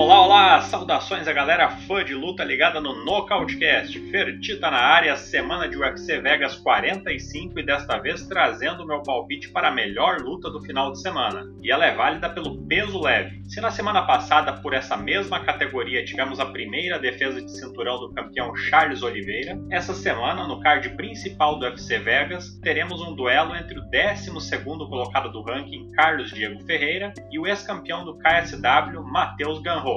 Olá, olá! Saudações a galera fã de luta ligada no Nocautecast. Fertita na área, semana de UFC Vegas 45 e desta vez trazendo meu palpite para a melhor luta do final de semana. E ela é válida pelo peso leve. Se na semana passada, por essa mesma categoria, tivemos a primeira defesa de cinturão do campeão Charles Oliveira, essa semana, no card principal do UFC Vegas, teremos um duelo entre o 12 colocado do ranking Carlos Diego Ferreira e o ex-campeão do KSW Matheus Ganro.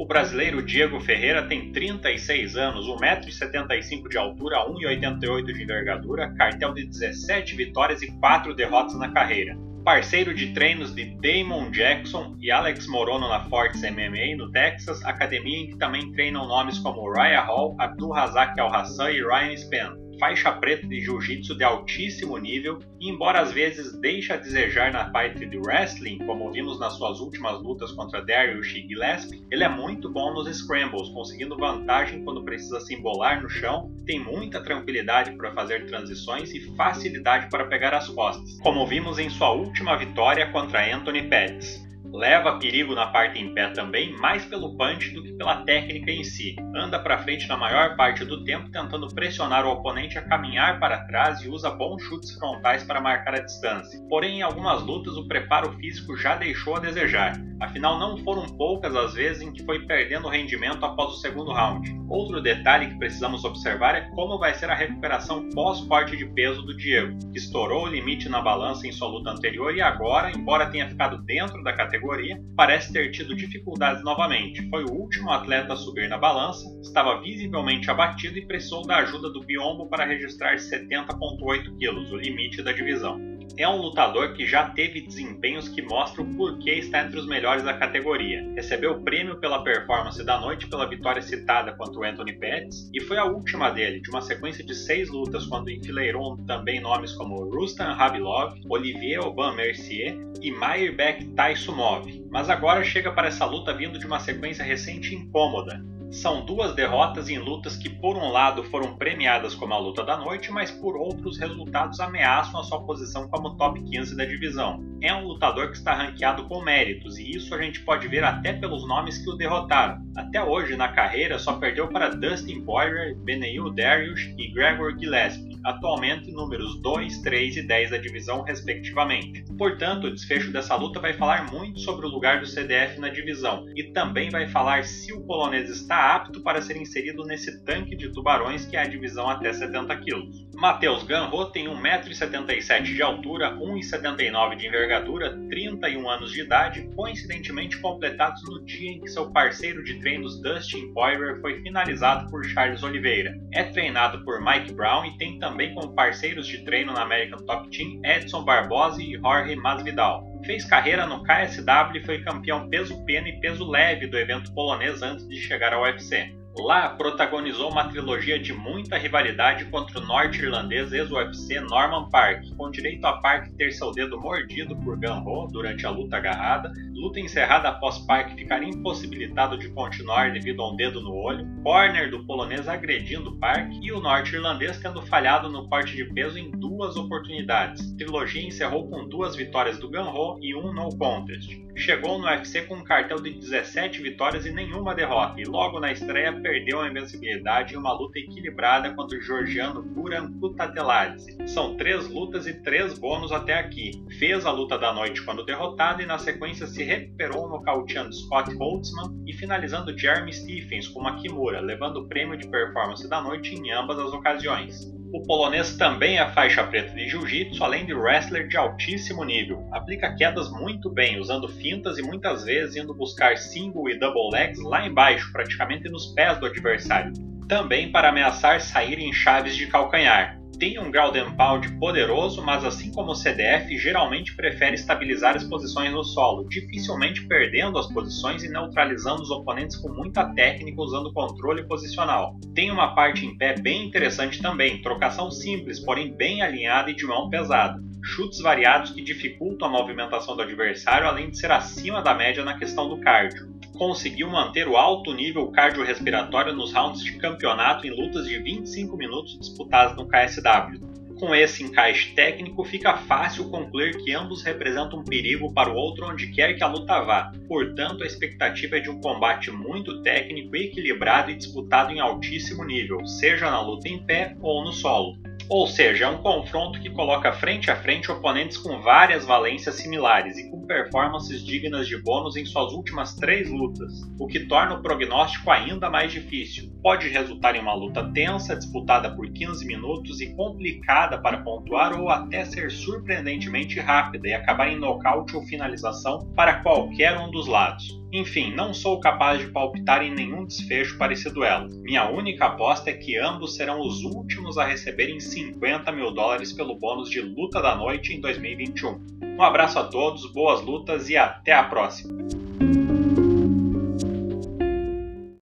O brasileiro Diego Ferreira tem 36 anos, 1,75m de altura, 1,88m de envergadura, cartel de 17 vitórias e 4 derrotas na carreira. Parceiro de treinos de Damon Jackson e Alex Morono na Fortes MMA no Texas, academia em que também treinam nomes como Raya Hall, Abdul Razak Al-Hassan e Ryan Span faixa preta de jiu-jitsu de altíssimo nível e, embora às vezes deixe a desejar na parte de wrestling, como vimos nas suas últimas lutas contra Darius Gillespie, ele é muito bom nos scrambles, conseguindo vantagem quando precisa se embolar no chão, tem muita tranquilidade para fazer transições e facilidade para pegar as costas, como vimos em sua última vitória contra Anthony Pettis leva perigo na parte em pé também, mais pelo punch do que pela técnica em si. Anda para frente na maior parte do tempo, tentando pressionar o oponente a caminhar para trás e usa bons chutes frontais para marcar a distância. Porém, em algumas lutas, o preparo físico já deixou a desejar. Afinal, não foram poucas as vezes em que foi perdendo rendimento após o segundo round. Outro detalhe que precisamos observar é como vai ser a recuperação pós-corte de peso do Diego, que estourou o limite na balança em sua luta anterior e agora, embora tenha ficado dentro da categoria, parece ter tido dificuldades novamente. Foi o último atleta a subir na balança, estava visivelmente abatido e precisou da ajuda do biombo para registrar 70,8 kg, o limite da divisão é um lutador que já teve desempenhos que mostram o porquê está entre os melhores da categoria. Recebeu o prêmio pela performance da noite pela vitória citada contra o Anthony Pettis e foi a última dele, de uma sequência de seis lutas, quando enfileirou também nomes como Rustam Rabilov, Olivier Oban Mercier e Mairbek Taisumov. Mas agora chega para essa luta vindo de uma sequência recente incômoda, são duas derrotas em lutas que, por um lado, foram premiadas como a luta da noite, mas por outros resultados ameaçam a sua posição como top 15 da divisão. É um lutador que está ranqueado com méritos, e isso a gente pode ver até pelos nomes que o derrotaram. Até hoje, na carreira, só perdeu para Dustin Poirier, Beneil Darius e Gregor Gillespie, atualmente números 2, 3 e 10 da divisão, respectivamente. Portanto, o desfecho dessa luta vai falar muito sobre o lugar do CDF na divisão, e também vai falar se o polonês está apto para ser inserido nesse tanque de tubarões que é a divisão até 70 kg. Matheus Ganro tem 1,77m de altura, 1,79m de envergadura, 31 anos de idade, coincidentemente completados no dia em que seu parceiro de treinos Dustin Poirier foi finalizado por Charles Oliveira. É treinado por Mike Brown e tem também como parceiros de treino na American Top Team Edson Barbosa e Jorge Masvidal. Fez carreira no KSW e foi campeão peso pena e peso leve do evento polonês antes de chegar ao UFC. Lá protagonizou uma trilogia de muita rivalidade contra o norte-irlandês ex-UFC Norman Park, com direito a Park ter seu dedo mordido por Ganho durante a luta agarrada, luta encerrada após Park ficar impossibilitado de continuar devido a um dedo no olho, corner do polonês agredindo Park e o norte-irlandês tendo falhado no corte de peso em duas oportunidades. A trilogia encerrou com duas vitórias do Ganho e um no contest. Chegou no UFC com um cartel de 17 vitórias e nenhuma derrota, e logo na estreia perdeu a invencibilidade em uma luta equilibrada contra o georgiano Guran Kutateladze. São três lutas e três bônus até aqui. Fez a luta da noite quando derrotado e na sequência se recuperou nocauteando Scott Holtzman e finalizando Jeremy Stephens com uma Kimura, levando o prêmio de performance da noite em ambas as ocasiões. O polonês também é faixa preta de jiu-jitsu, além de wrestler de altíssimo nível. Aplica quedas muito bem, usando fintas e muitas vezes indo buscar single e double legs lá embaixo, praticamente nos pés do adversário. Também para ameaçar sair em chaves de calcanhar tem um ground and pound poderoso, mas assim como o CDF, geralmente prefere estabilizar as posições no solo, dificilmente perdendo as posições e neutralizando os oponentes com muita técnica usando controle posicional. Tem uma parte em pé bem interessante também, trocação simples, porém bem alinhada e de mão pesada chutes variados que dificultam a movimentação do adversário, além de ser acima da média na questão do cardio conseguiu manter o alto nível cardiorrespiratório nos rounds de campeonato em lutas de 25 minutos disputadas no KSW. Com esse encaixe técnico, fica fácil concluir que ambos representam um perigo para o outro onde quer que a luta vá. Portanto, a expectativa é de um combate muito técnico, equilibrado e disputado em altíssimo nível, seja na luta em pé ou no solo. Ou seja, é um confronto que coloca frente a frente oponentes com várias valências similares e com performances dignas de bônus em suas últimas três lutas, o que torna o prognóstico ainda mais difícil. Pode resultar em uma luta tensa, disputada por 15 minutos e complicada para pontuar, ou até ser surpreendentemente rápida e acabar em nocaute ou finalização para qualquer um dos lados. Enfim, não sou capaz de palpitar em nenhum desfecho para esse duelo. Minha única aposta é que ambos serão os últimos a receberem 50 mil dólares pelo bônus de luta da noite em 2021. Um abraço a todos, boas lutas e até a próxima!